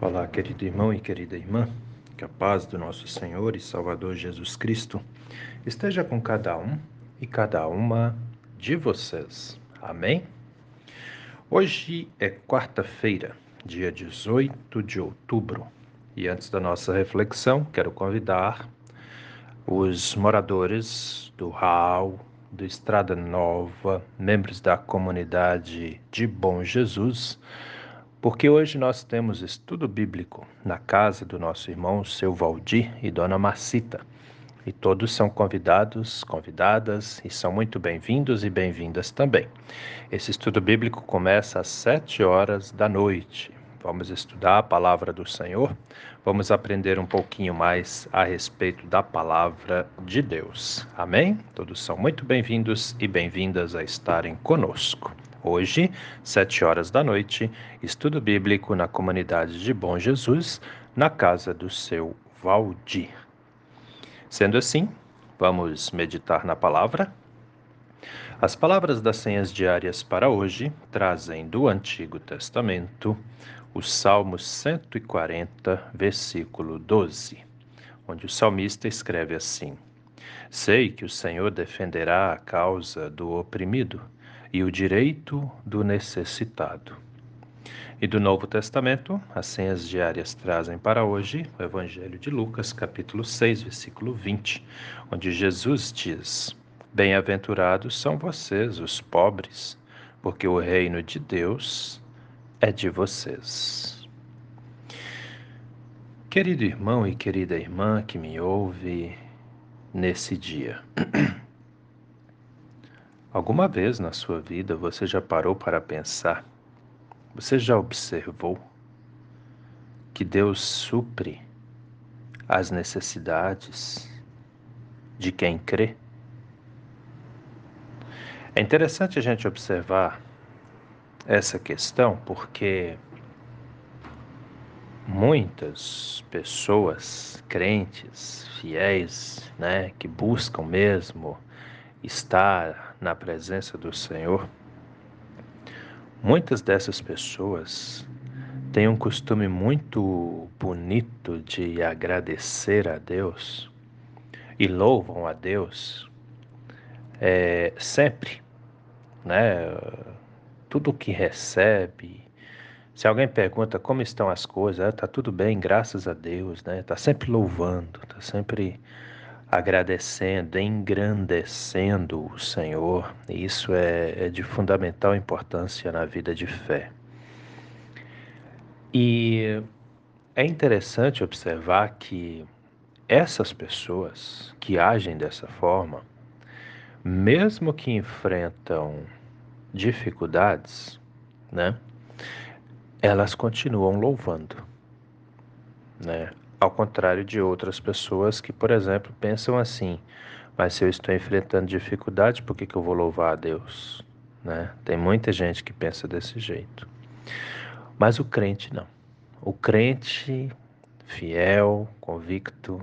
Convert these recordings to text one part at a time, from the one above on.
Olá, querido irmão e querida irmã, que a paz do nosso Senhor e Salvador Jesus Cristo esteja com cada um e cada uma de vocês. Amém? Hoje é quarta-feira, dia 18 de outubro, e antes da nossa reflexão, quero convidar os moradores do Raul, do Estrada Nova, membros da comunidade de Bom Jesus, porque hoje nós temos estudo bíblico na casa do nosso irmão seu Valdir e dona Marcita. E todos são convidados, convidadas e são muito bem-vindos e bem-vindas também. Esse estudo bíblico começa às sete horas da noite. Vamos estudar a palavra do Senhor, vamos aprender um pouquinho mais a respeito da palavra de Deus. Amém? Todos são muito bem-vindos e bem-vindas a estarem conosco. Hoje, sete horas da noite, estudo bíblico na comunidade de Bom Jesus, na casa do seu Valdir. Sendo assim, vamos meditar na palavra. As palavras das senhas diárias para hoje trazem do Antigo Testamento o Salmo 140, versículo 12, onde o salmista escreve assim: Sei que o Senhor defenderá a causa do oprimido e o direito do necessitado. E do Novo Testamento, as senhas diárias trazem para hoje o Evangelho de Lucas, capítulo 6, versículo 20, onde Jesus diz: Bem-aventurados são vocês, os pobres, porque o reino de Deus é de vocês. Querido irmão e querida irmã que me ouve nesse dia, alguma vez na sua vida você já parou para pensar, você já observou que Deus supre as necessidades de quem crê? É interessante a gente observar essa questão porque muitas pessoas crentes, fiéis, né, que buscam mesmo estar na presença do Senhor, muitas dessas pessoas têm um costume muito bonito de agradecer a Deus e louvam a Deus é, sempre, né? tudo que recebe. Se alguém pergunta como estão as coisas, está ah, tudo bem, graças a Deus, né? Está sempre louvando, está sempre agradecendo, engrandecendo o Senhor. Isso é, é de fundamental importância na vida de fé. E é interessante observar que essas pessoas que agem dessa forma, mesmo que enfrentam dificuldades, né? Elas continuam louvando, né? Ao contrário de outras pessoas que, por exemplo, pensam assim: mas se eu estou enfrentando dificuldade, por que, que eu vou louvar a Deus? Né? Tem muita gente que pensa desse jeito. Mas o crente não. O crente fiel, convicto,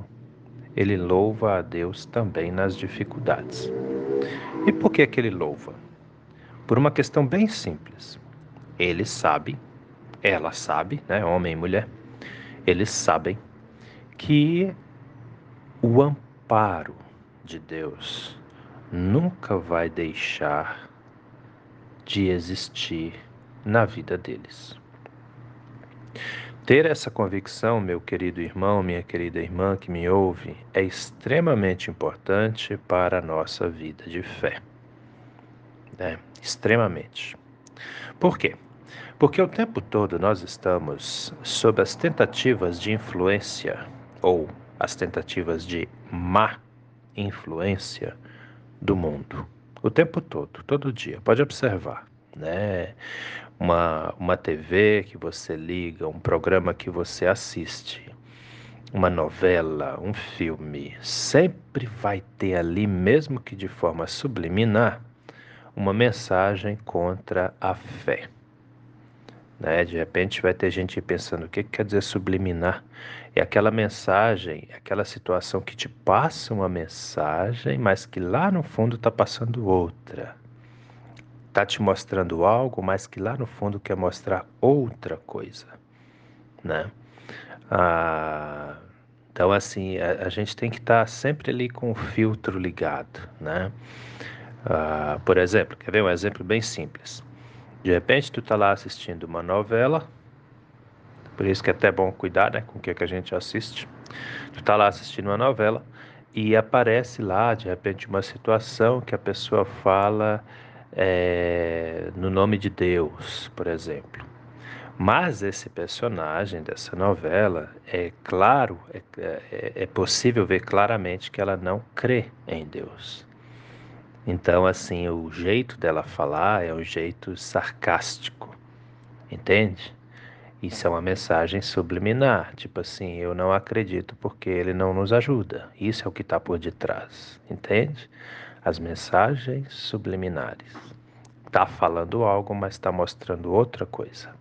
ele louva a Deus também nas dificuldades. E por que, que ele louva? Por uma questão bem simples. Ele sabe, ela sabe, né, homem e mulher, eles sabem que o amparo de Deus nunca vai deixar de existir na vida deles. Ter essa convicção, meu querido irmão, minha querida irmã que me ouve, é extremamente importante para a nossa vida de fé né? extremamente. Por quê? Porque o tempo todo nós estamos sob as tentativas de influência ou as tentativas de má influência do mundo. O tempo todo, todo dia. Pode observar, né? Uma, uma TV que você liga, um programa que você assiste, uma novela, um filme, sempre vai ter ali, mesmo que de forma subliminar, uma mensagem contra a fé. Né? De repente vai ter gente pensando o que, que quer dizer subliminar. É aquela mensagem, aquela situação que te passa uma mensagem, mas que lá no fundo está passando outra. Está te mostrando algo, mas que lá no fundo quer mostrar outra coisa. Né? Ah, então, assim, a, a, gente tem que estar tá sempre ali com o filtro ligado, né? Ah, por exemplo, quer ver um exemplo bem simples? De repente, tu tá lá assistindo uma novela, por isso que é até bom cuidar, né, com o que, é que a gente assiste. Tu tá lá assistindo uma novela e aparece lá, de repente, uma situação que a pessoa fala é, no nome de Deus, por exemplo. Mas esse personagem dessa novela, é claro, é, é, é, possível ver claramente que ela não crê em Deus. Então, assim, o jeito dela falar é um jeito sarcástico, entende? Isso é uma mensagem subliminar, tipo assim, eu não acredito porque ele não nos ajuda. Isso é o que está por detrás, entende? As mensagens subliminares. Está falando algo, mas está mostrando outra coisa.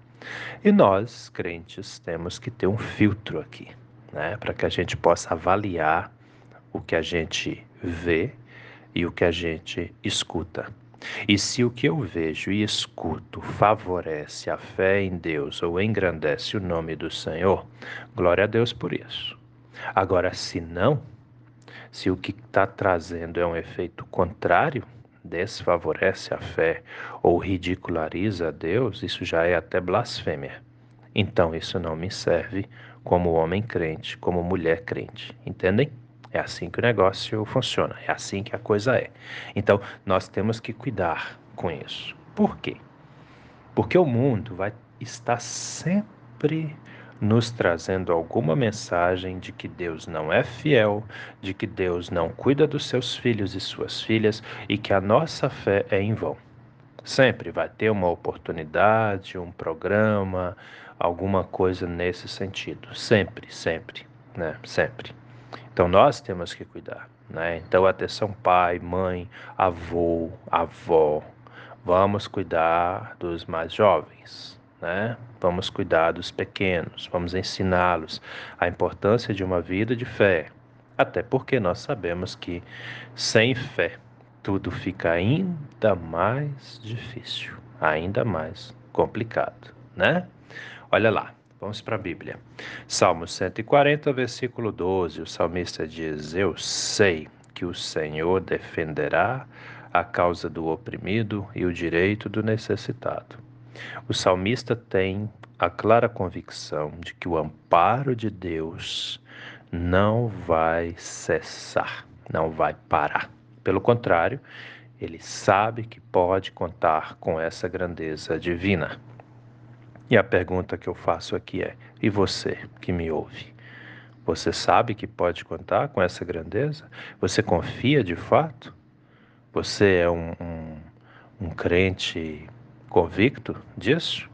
E nós, crentes, temos que ter um filtro aqui, né, para que a gente possa avaliar o que a gente vê e o que a gente escuta. E se o que eu vejo e escuto favorece a fé em Deus ou engrandece o nome do Senhor, glória a Deus por isso. Agora, se não, se o que está trazendo é um efeito contrário, desfavorece a fé ou ridiculariza a Deus, isso já é até blasfêmia. Então isso não me serve como homem crente, como mulher crente. Entendem? É assim que o negócio funciona, é assim que a coisa é. Então nós temos que cuidar com isso. Por quê? Porque o mundo vai estar sempre nos trazendo alguma mensagem de que Deus não é fiel, de que Deus não cuida dos seus filhos e suas filhas e que a nossa fé é em vão. Sempre vai ter uma oportunidade, um programa, alguma coisa nesse sentido. Sempre, sempre, né? Sempre. Então nós temos que cuidar, né? Então atenção pai, mãe, avô, avó. Vamos cuidar dos mais jovens, né? Vamos cuidar dos pequenos, vamos ensiná-los a importância de uma vida de fé. Até porque nós sabemos que sem fé tudo fica ainda mais difícil, ainda mais complicado, né? Olha lá, vamos para a Bíblia. Salmo 140, versículo 12. O salmista diz: Eu sei que o Senhor defenderá a causa do oprimido e o direito do necessitado. O salmista tem a clara convicção de que o amparo de Deus não vai cessar, não vai parar. Pelo contrário, ele sabe que pode contar com essa grandeza divina. E a pergunta que eu faço aqui é: e você que me ouve? Você sabe que pode contar com essa grandeza? Você confia de fato? Você é um, um, um crente convicto disso?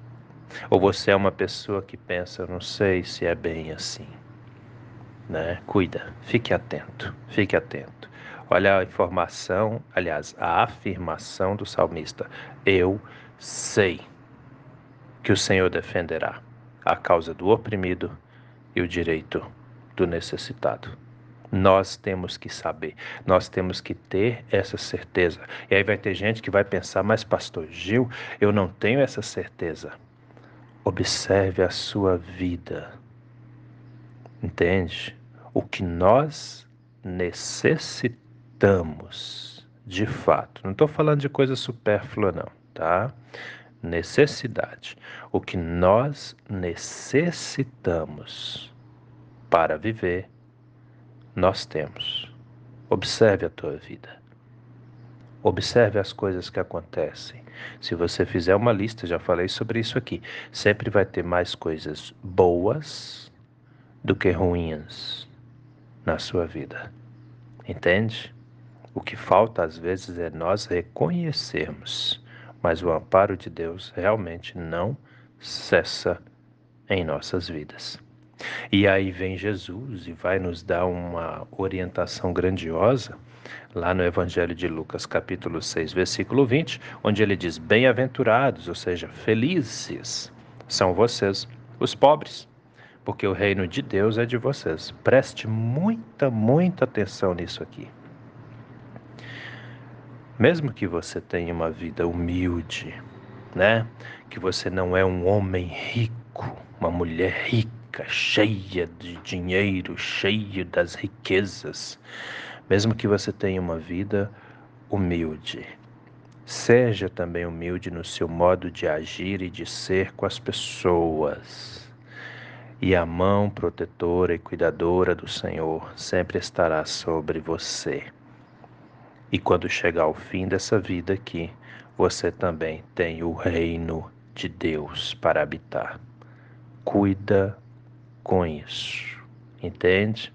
Ou você é uma pessoa que pensa, não sei se é bem assim? Né? Cuida, fique atento, fique atento. Olha a informação, aliás, a afirmação do salmista: Eu sei que o Senhor defenderá a causa do oprimido e o direito do necessitado. Nós temos que saber, nós temos que ter essa certeza. E aí vai ter gente que vai pensar, mas Pastor Gil, eu não tenho essa certeza. Observe a sua vida. Entende? O que nós necessitamos, de fato. Não estou falando de coisa supérflua, não, tá? Necessidade. O que nós necessitamos para viver nós temos. Observe a tua vida. Observe as coisas que acontecem. Se você fizer uma lista, já falei sobre isso aqui, sempre vai ter mais coisas boas do que ruins na sua vida. Entende? O que falta às vezes é nós reconhecermos, mas o amparo de Deus realmente não cessa em nossas vidas. E aí vem Jesus e vai nos dar uma orientação grandiosa lá no Evangelho de Lucas, capítulo 6, versículo 20, onde ele diz: Bem-aventurados, ou seja, felizes são vocês, os pobres, porque o reino de Deus é de vocês. Preste muita, muita atenção nisso aqui. Mesmo que você tenha uma vida humilde, né? Que você não é um homem rico, uma mulher rica, cheia de dinheiro, cheia das riquezas, mesmo que você tenha uma vida humilde. Seja também humilde no seu modo de agir e de ser com as pessoas. E a mão protetora e cuidadora do Senhor sempre estará sobre você. E quando chegar ao fim dessa vida aqui, você também tem o reino de Deus para habitar. Cuida com isso, entende?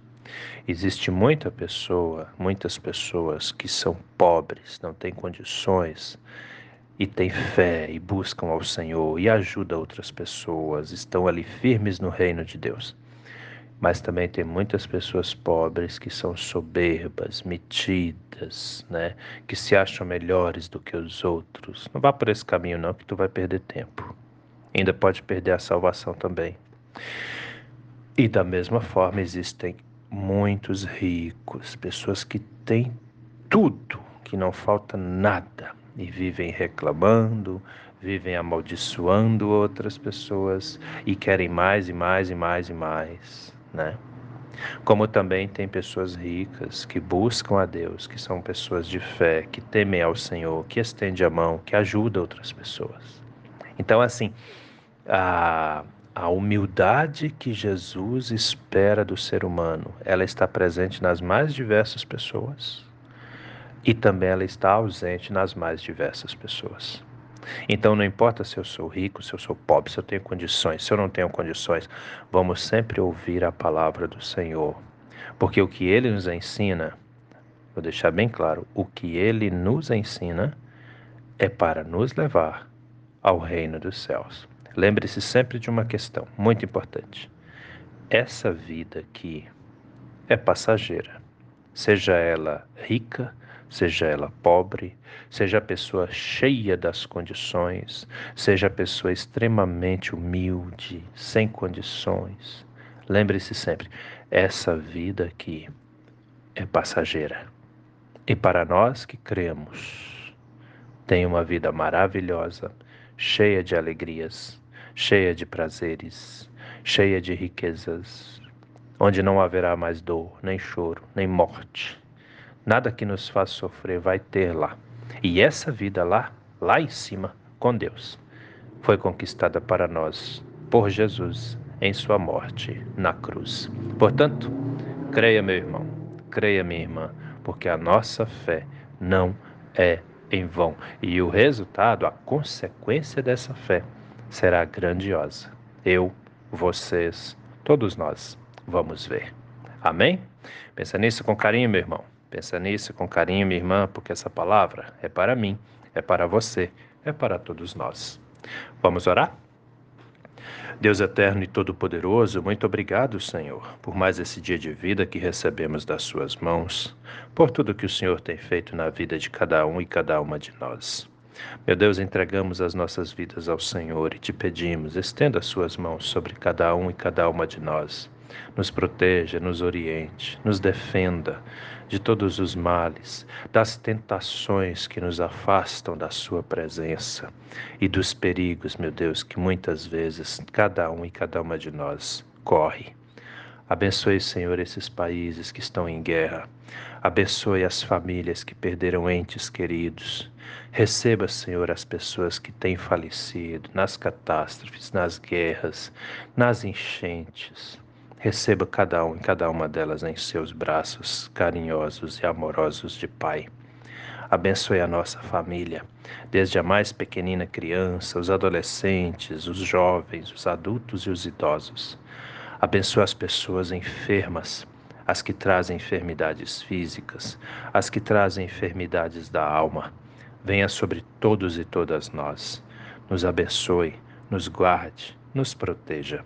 Existe muita pessoa, muitas pessoas que são pobres, não têm condições e têm fé e buscam ao Senhor e ajudam outras pessoas, estão ali firmes no reino de Deus. Mas também tem muitas pessoas pobres que são soberbas, metidas, né? Que se acham melhores do que os outros. Não vá por esse caminho não, que tu vai perder tempo. Ainda pode perder a salvação também. E da mesma forma existem muitos ricos, pessoas que têm tudo, que não falta nada e vivem reclamando, vivem amaldiçoando outras pessoas e querem mais e mais e mais e mais né? Como também tem pessoas ricas que buscam a Deus, que são pessoas de fé, que temem ao Senhor, que estende a mão, que ajuda outras pessoas. Então, assim, a, a humildade que Jesus espera do ser humano, ela está presente nas mais diversas pessoas e também ela está ausente nas mais diversas pessoas. Então não importa se eu sou rico, se eu sou pobre, se eu tenho condições, se eu não tenho condições, vamos sempre ouvir a palavra do Senhor. Porque o que ele nos ensina, vou deixar bem claro, o que ele nos ensina é para nos levar ao reino dos céus. Lembre-se sempre de uma questão muito importante. Essa vida aqui é passageira, seja ela rica, seja ela pobre, seja a pessoa cheia das condições, seja a pessoa extremamente humilde, sem condições. Lembre-se sempre, essa vida aqui é passageira. E para nós que cremos, tem uma vida maravilhosa, cheia de alegrias, cheia de prazeres, cheia de riquezas, onde não haverá mais dor, nem choro, nem morte Nada que nos faça sofrer vai ter lá. E essa vida lá, lá em cima, com Deus, foi conquistada para nós por Jesus em sua morte na cruz. Portanto, creia, meu irmão, creia, minha irmã, porque a nossa fé não é em vão. E o resultado, a consequência dessa fé, será grandiosa. Eu, vocês, todos nós vamos ver. Amém? Pensa nisso com carinho, meu irmão. Pensa nisso com carinho, minha irmã, porque essa palavra é para mim, é para você, é para todos nós. Vamos orar? Deus eterno e todo-poderoso, muito obrigado, Senhor, por mais esse dia de vida que recebemos das Suas mãos, por tudo que o Senhor tem feito na vida de cada um e cada uma de nós. Meu Deus, entregamos as nossas vidas ao Senhor e te pedimos, estenda as Suas mãos sobre cada um e cada uma de nós. Nos proteja, nos oriente, nos defenda de todos os males, das tentações que nos afastam da Sua presença e dos perigos, meu Deus, que muitas vezes cada um e cada uma de nós corre. Abençoe, Senhor, esses países que estão em guerra. Abençoe as famílias que perderam entes queridos. Receba, Senhor, as pessoas que têm falecido nas catástrofes, nas guerras, nas enchentes. Receba cada um e cada uma delas em seus braços carinhosos e amorosos de Pai. Abençoe a nossa família, desde a mais pequenina criança, os adolescentes, os jovens, os adultos e os idosos. Abençoe as pessoas enfermas, as que trazem enfermidades físicas, as que trazem enfermidades da alma. Venha sobre todos e todas nós. Nos abençoe, nos guarde, nos proteja.